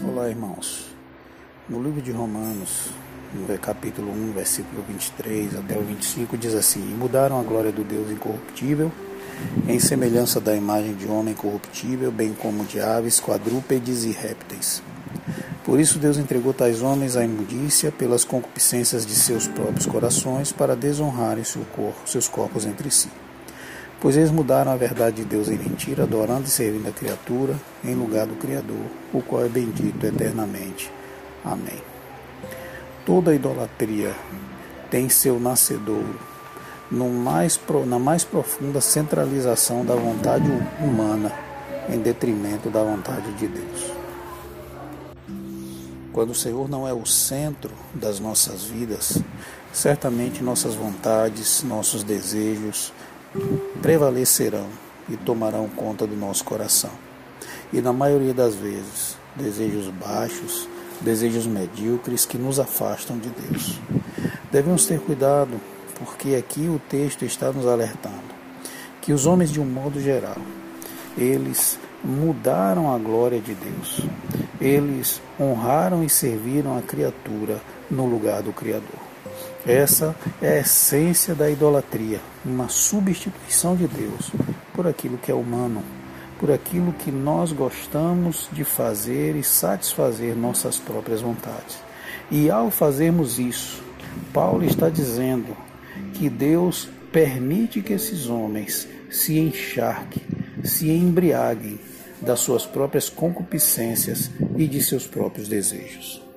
Olá, irmãos. No livro de Romanos, no capítulo 1, versículo 23 até o 25, diz assim: E mudaram a glória do Deus incorruptível, em semelhança da imagem de homem corruptível, bem como de aves, quadrúpedes e répteis. Por isso Deus entregou tais homens à imundícia pelas concupiscências de seus próprios corações, para desonrarem seu corpo, seus corpos entre si. Pois eles mudaram a verdade de Deus em mentira, adorando e servindo a criatura em lugar do Criador, o qual é bendito eternamente. Amém. Toda idolatria tem seu nascedouro mais, na mais profunda centralização da vontade humana em detrimento da vontade de Deus. Quando o Senhor não é o centro das nossas vidas, certamente nossas vontades, nossos desejos prevalecerão e tomarão conta do nosso coração. E na maioria das vezes, desejos baixos, desejos medíocres que nos afastam de Deus. Devemos ter cuidado, porque aqui o texto está nos alertando que os homens, de um modo geral, eles mudaram a glória de Deus. Eles honraram e serviram a criatura no lugar do Criador. Essa é a essência da idolatria, uma substituição de Deus por aquilo que é humano, por aquilo que nós gostamos de fazer e satisfazer nossas próprias vontades. E ao fazermos isso, Paulo está dizendo que Deus permite que esses homens se encharquem, se embriaguem das suas próprias concupiscências e de seus próprios desejos.